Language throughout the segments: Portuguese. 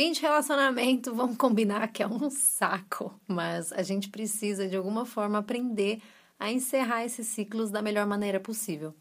Fim de relacionamento, vamos combinar que é um saco, mas a gente precisa de alguma forma aprender a encerrar esses ciclos da melhor maneira possível.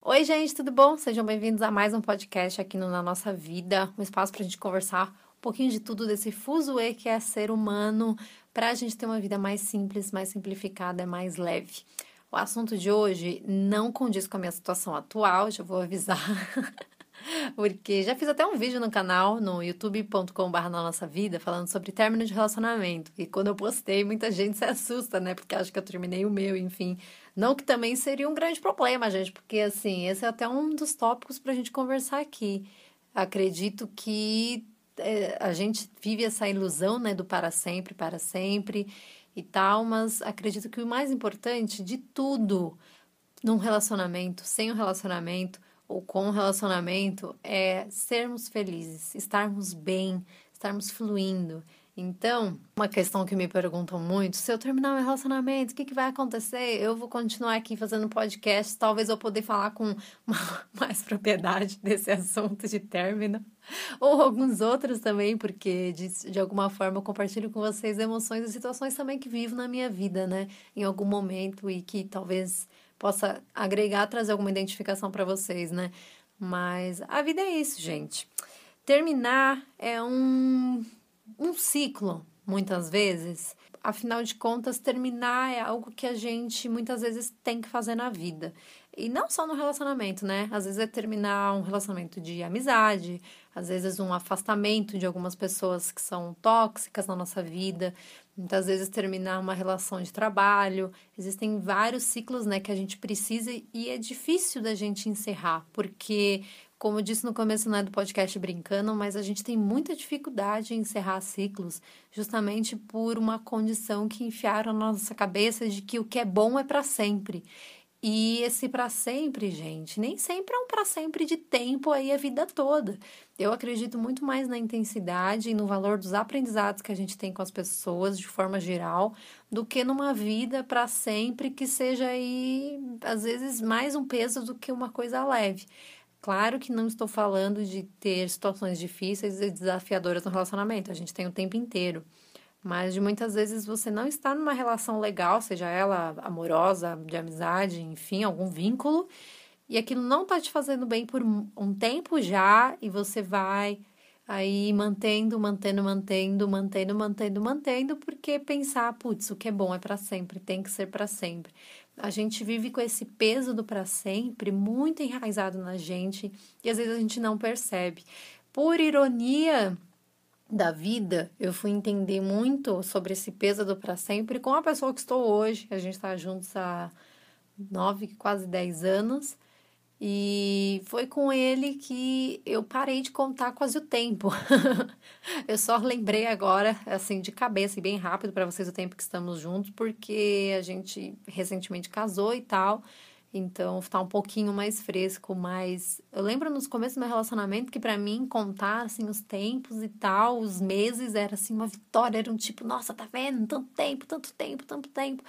Oi, gente, tudo bom? Sejam bem-vindos a mais um podcast aqui no Na Nossa Vida, um espaço para a gente conversar um pouquinho de tudo desse fuzuê que é ser humano, para a gente ter uma vida mais simples, mais simplificada, mais leve. O assunto de hoje não condiz com a minha situação atual, já vou avisar. Porque já fiz até um vídeo no canal, no youtube.com.br na nossa vida, falando sobre término de relacionamento. E quando eu postei, muita gente se assusta, né? Porque acha que eu terminei o meu, enfim. Não que também seria um grande problema, gente, porque assim, esse é até um dos tópicos pra gente conversar aqui. Acredito que é, a gente vive essa ilusão, né, do para sempre, para sempre e tal, mas acredito que o mais importante de tudo num relacionamento, sem um relacionamento ou com um relacionamento é sermos felizes, estarmos bem, estarmos fluindo. Então, uma questão que me perguntam muito: se eu terminar meu relacionamento, o que, que vai acontecer? Eu vou continuar aqui fazendo podcast, talvez eu poder falar com mais propriedade desse assunto de término, ou alguns outros também, porque de, de alguma forma eu compartilho com vocês emoções e situações também que vivo na minha vida, né? Em algum momento e que talvez possa agregar, trazer alguma identificação para vocês, né? Mas a vida é isso, gente. Terminar é um um ciclo, muitas vezes. Afinal de contas, terminar é algo que a gente muitas vezes tem que fazer na vida. E não só no relacionamento, né? Às vezes é terminar um relacionamento de amizade, às vezes um afastamento de algumas pessoas que são tóxicas na nossa vida, muitas vezes terminar uma relação de trabalho. Existem vários ciclos, né, que a gente precisa e é difícil da gente encerrar, porque como eu disse no começo né, do podcast brincando, mas a gente tem muita dificuldade em encerrar ciclos, justamente por uma condição que enfiaram na nossa cabeça de que o que é bom é para sempre. E esse para sempre, gente, nem sempre é um para sempre de tempo aí a vida toda. Eu acredito muito mais na intensidade e no valor dos aprendizados que a gente tem com as pessoas de forma geral, do que numa vida para sempre que seja aí às vezes mais um peso do que uma coisa leve. Claro que não estou falando de ter situações difíceis e desafiadoras no relacionamento, a gente tem o tempo inteiro. Mas de muitas vezes você não está numa relação legal, seja ela amorosa, de amizade, enfim, algum vínculo, e aquilo não está te fazendo bem por um tempo já, e você vai aí mantendo, mantendo, mantendo, mantendo, mantendo, mantendo, porque pensar, putz, o que é bom é para sempre, tem que ser para sempre a gente vive com esse peso do para sempre muito enraizado na gente e às vezes a gente não percebe. Por ironia da vida, eu fui entender muito sobre esse peso do para sempre com a pessoa que estou hoje. A gente está juntos há nove, quase dez anos. E foi com ele que eu parei de contar quase o tempo. eu só lembrei agora, assim, de cabeça e bem rápido para vocês o tempo que estamos juntos, porque a gente recentemente casou e tal. Então tá um pouquinho mais fresco, mas eu lembro nos começos do meu relacionamento que para mim contar assim os tempos e tal, os meses era assim uma vitória, era um tipo, nossa, tá vendo? Tanto tempo, tanto tempo, tanto tempo.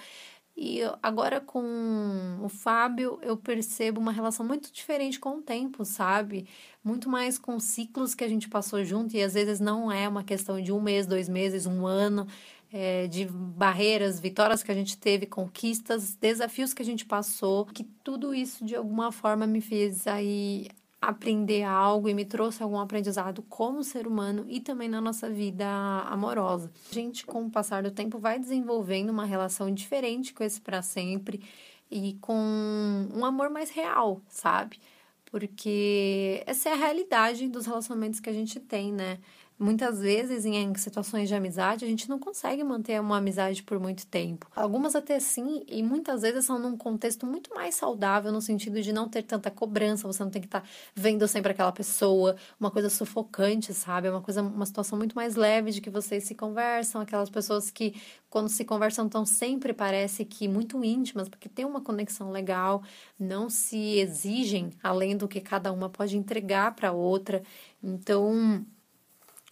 E agora com o Fábio, eu percebo uma relação muito diferente com o tempo, sabe? Muito mais com ciclos que a gente passou junto, e às vezes não é uma questão de um mês, dois meses, um ano, é, de barreiras, vitórias que a gente teve, conquistas, desafios que a gente passou, que tudo isso de alguma forma me fez aí aprender algo e me trouxe algum aprendizado como ser humano e também na nossa vida amorosa. A gente, com o passar do tempo, vai desenvolvendo uma relação diferente com esse para sempre e com um amor mais real, sabe? Porque essa é a realidade dos relacionamentos que a gente tem, né? Muitas vezes, em situações de amizade, a gente não consegue manter uma amizade por muito tempo. Algumas até sim, e muitas vezes são num contexto muito mais saudável, no sentido de não ter tanta cobrança, você não tem que estar tá vendo sempre aquela pessoa, uma coisa sufocante, sabe? É uma coisa, uma situação muito mais leve de que vocês se conversam, aquelas pessoas que, quando se conversam, tão sempre parece que muito íntimas, porque tem uma conexão legal, não se exigem além do que cada uma pode entregar para outra. Então,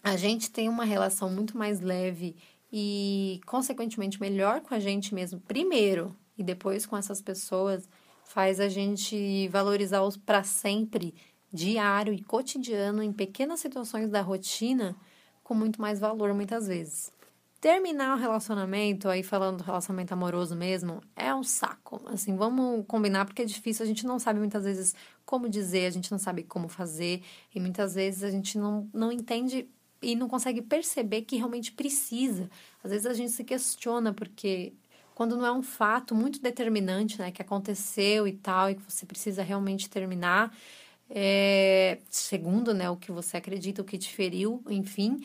a gente tem uma relação muito mais leve e, consequentemente, melhor com a gente mesmo primeiro e depois com essas pessoas, faz a gente valorizar os para sempre, diário e cotidiano, em pequenas situações da rotina, com muito mais valor muitas vezes. Terminar o relacionamento, aí falando do relacionamento amoroso mesmo, é um saco. Assim, vamos combinar porque é difícil, a gente não sabe muitas vezes como dizer, a gente não sabe como fazer, e muitas vezes a gente não, não entende e não consegue perceber que realmente precisa. Às vezes a gente se questiona porque quando não é um fato muito determinante, né, que aconteceu e tal, e que você precisa realmente terminar, é, segundo, né, o que você acredita, o que te feriu, enfim,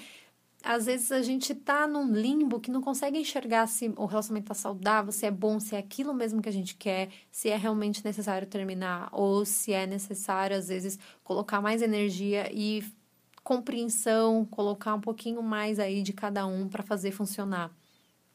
às vezes a gente tá num limbo que não consegue enxergar se o relacionamento tá saudável, se é bom, se é aquilo mesmo que a gente quer, se é realmente necessário terminar, ou se é necessário, às vezes, colocar mais energia e compreensão, colocar um pouquinho mais aí de cada um para fazer funcionar.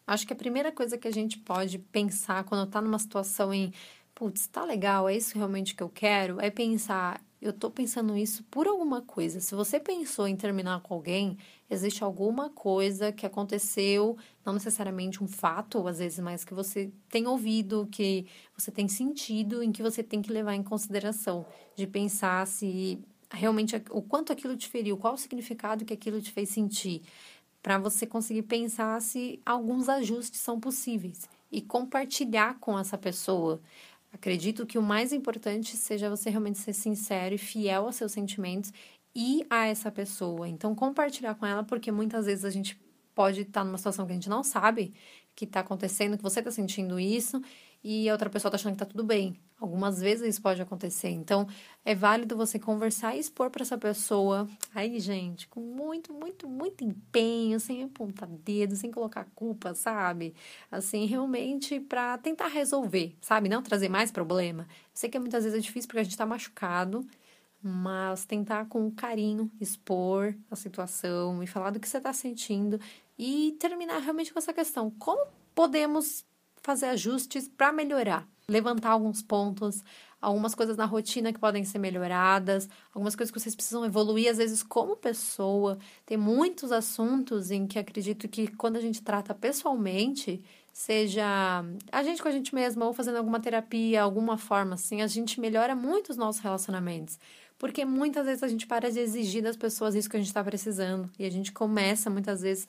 Acho que a primeira coisa que a gente pode pensar quando tá numa situação em, putz, tá legal, é isso realmente que eu quero, é pensar, eu tô pensando isso por alguma coisa. Se você pensou em terminar com alguém, existe alguma coisa que aconteceu, não necessariamente um fato, às vezes, mas que você tem ouvido, que você tem sentido, em que você tem que levar em consideração, de pensar se realmente o quanto aquilo te feriu, qual o significado que aquilo te fez sentir, para você conseguir pensar se alguns ajustes são possíveis e compartilhar com essa pessoa. Acredito que o mais importante seja você realmente ser sincero e fiel aos seus sentimentos e a essa pessoa. Então, compartilhar com ela, porque muitas vezes a gente pode estar numa situação que a gente não sabe que está acontecendo, que você está sentindo isso e a outra pessoa está achando que está tudo bem. Algumas vezes isso pode acontecer. Então, é válido você conversar e expor para essa pessoa. Aí, gente, com muito, muito, muito empenho, sem apontar dedo, sem colocar culpa, sabe? Assim, realmente para tentar resolver, sabe? Não trazer mais problema. Sei que muitas vezes é difícil porque a gente está machucado, mas tentar com carinho expor a situação e falar do que você está sentindo e terminar realmente com essa questão. Como podemos fazer ajustes para melhorar? Levantar alguns pontos, algumas coisas na rotina que podem ser melhoradas, algumas coisas que vocês precisam evoluir, às vezes, como pessoa. Tem muitos assuntos em que acredito que quando a gente trata pessoalmente, seja a gente com a gente mesma ou fazendo alguma terapia, alguma forma assim, a gente melhora muito os nossos relacionamentos. Porque muitas vezes a gente para de exigir das pessoas isso que a gente está precisando. E a gente começa, muitas vezes,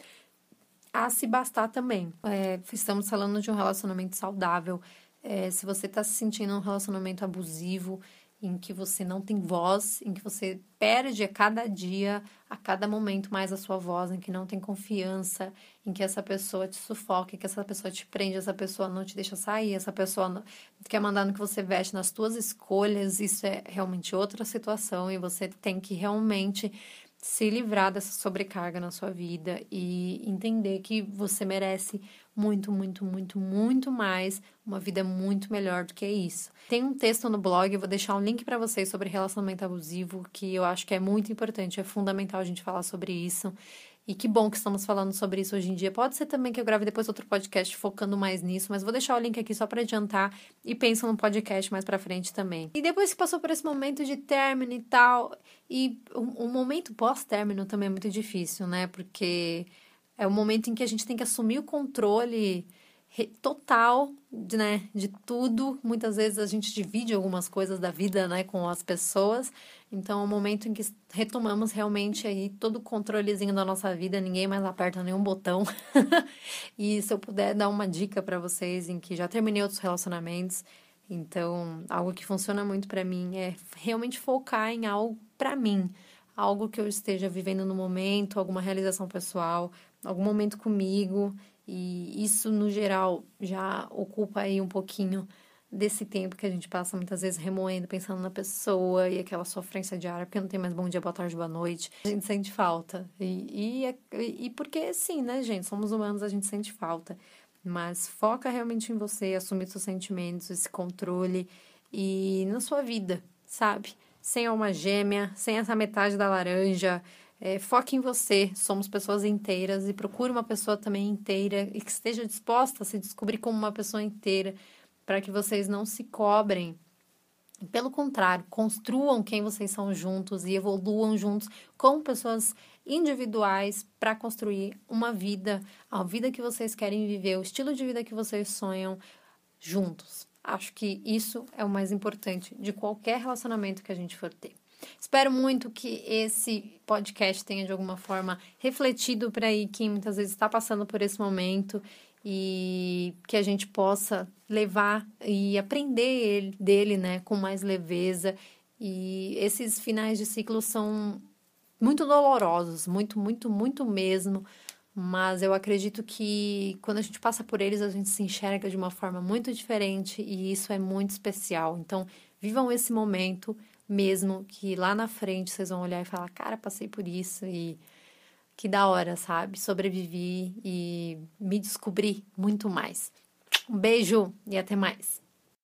a se bastar também. É, estamos falando de um relacionamento saudável. É, se você está se sentindo um relacionamento abusivo, em que você não tem voz, em que você perde a cada dia, a cada momento mais a sua voz, em que não tem confiança, em que essa pessoa te sufoca, que essa pessoa te prende, essa pessoa não te deixa sair, essa pessoa não, quer mandar no que você veste, nas suas escolhas, isso é realmente outra situação e você tem que realmente se livrar dessa sobrecarga na sua vida e entender que você merece muito, muito, muito, muito mais, uma vida muito melhor do que isso. Tem um texto no blog, eu vou deixar um link para vocês sobre relacionamento abusivo, que eu acho que é muito importante, é fundamental a gente falar sobre isso. E que bom que estamos falando sobre isso hoje em dia. Pode ser também que eu grave depois outro podcast focando mais nisso, mas vou deixar o link aqui só para adiantar e penso no podcast mais para frente também. E depois que passou por esse momento de término e tal, e o, o momento pós-término também é muito difícil, né? Porque é o momento em que a gente tem que assumir o controle total de, né, de tudo. Muitas vezes a gente divide algumas coisas da vida né, com as pessoas. Então é o momento em que retomamos realmente aí todo o controlezinho da nossa vida, ninguém mais aperta nenhum botão. e se eu puder dar uma dica para vocês em que já terminei outros relacionamentos, então algo que funciona muito para mim é realmente focar em algo para mim, algo que eu esteja vivendo no momento, alguma realização pessoal, algum momento comigo e isso, no geral, já ocupa aí um pouquinho desse tempo que a gente passa muitas vezes remoendo, pensando na pessoa e aquela sofrência diária, porque não tem mais bom dia, boa tarde, boa noite. A gente sente falta. E, e, e porque, sim, né, gente? Somos humanos, a gente sente falta. Mas foca realmente em você, assumir seus sentimentos, esse controle e na sua vida, sabe? Sem alma gêmea, sem essa metade da laranja. É, foque em você, somos pessoas inteiras e procure uma pessoa também inteira e que esteja disposta a se descobrir como uma pessoa inteira, para que vocês não se cobrem Pelo contrário, construam quem vocês são juntos e evoluam juntos com pessoas individuais para construir uma vida, a vida que vocês querem viver, o estilo de vida que vocês sonham juntos. Acho que isso é o mais importante de qualquer relacionamento que a gente for ter. Espero muito que esse podcast tenha de alguma forma refletido para aí quem muitas vezes está passando por esse momento e que a gente possa levar e aprender dele, né, com mais leveza. E esses finais de ciclo são muito dolorosos, muito, muito, muito mesmo. Mas eu acredito que quando a gente passa por eles, a gente se enxerga de uma forma muito diferente e isso é muito especial. Então, vivam esse momento mesmo que lá na frente vocês vão olhar e falar: "Cara, passei por isso e que da hora, sabe? Sobrevivi e me descobri muito mais". Um beijo e até mais.